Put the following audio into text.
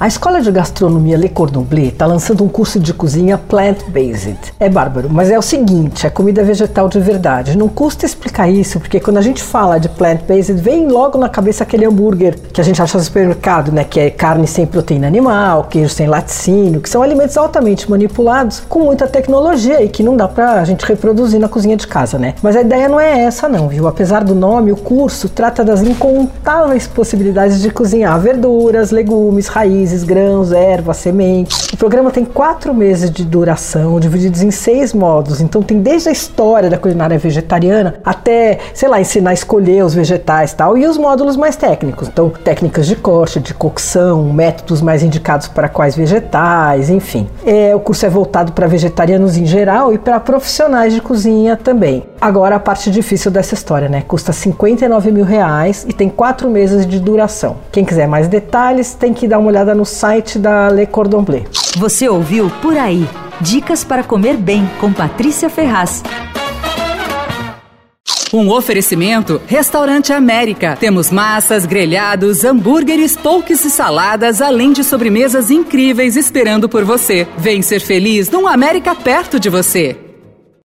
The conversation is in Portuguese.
A Escola de Gastronomia Le Cordon Bleu está lançando um curso de cozinha plant-based. É bárbaro, mas é o seguinte, é comida vegetal de verdade. Não custa explicar isso, porque quando a gente fala de plant-based, vem logo na cabeça aquele hambúrguer que a gente acha no supermercado, né? Que é carne sem proteína animal, queijo sem laticínio, que são alimentos altamente manipulados com muita tecnologia e que não dá pra gente reproduzir na cozinha de casa, né? Mas a ideia não é essa não, viu? Apesar do nome, o curso trata das incontáveis possibilidades de cozinhar verduras, legumes, raízes, raízes, grãos, ervas, sementes. O programa tem quatro meses de duração, divididos em seis módulos. Então tem desde a história da culinária vegetariana até, sei lá, ensinar a escolher os vegetais e tal, e os módulos mais técnicos. Então, técnicas de corte, de cocção, métodos mais indicados para quais vegetais, enfim. É, o curso é voltado para vegetarianos em geral e para profissionais de cozinha também. Agora a parte difícil dessa história, né? Custa 59 mil reais e tem quatro meses de duração. Quem quiser mais detalhes tem que dar uma olhada no site da Le Cordon Bleu. Você ouviu Por Aí. Dicas para comer bem com Patrícia Ferraz. Um oferecimento Restaurante América. Temos massas, grelhados, hambúrgueres, polques e saladas, além de sobremesas incríveis esperando por você. Vem ser feliz num América perto de você.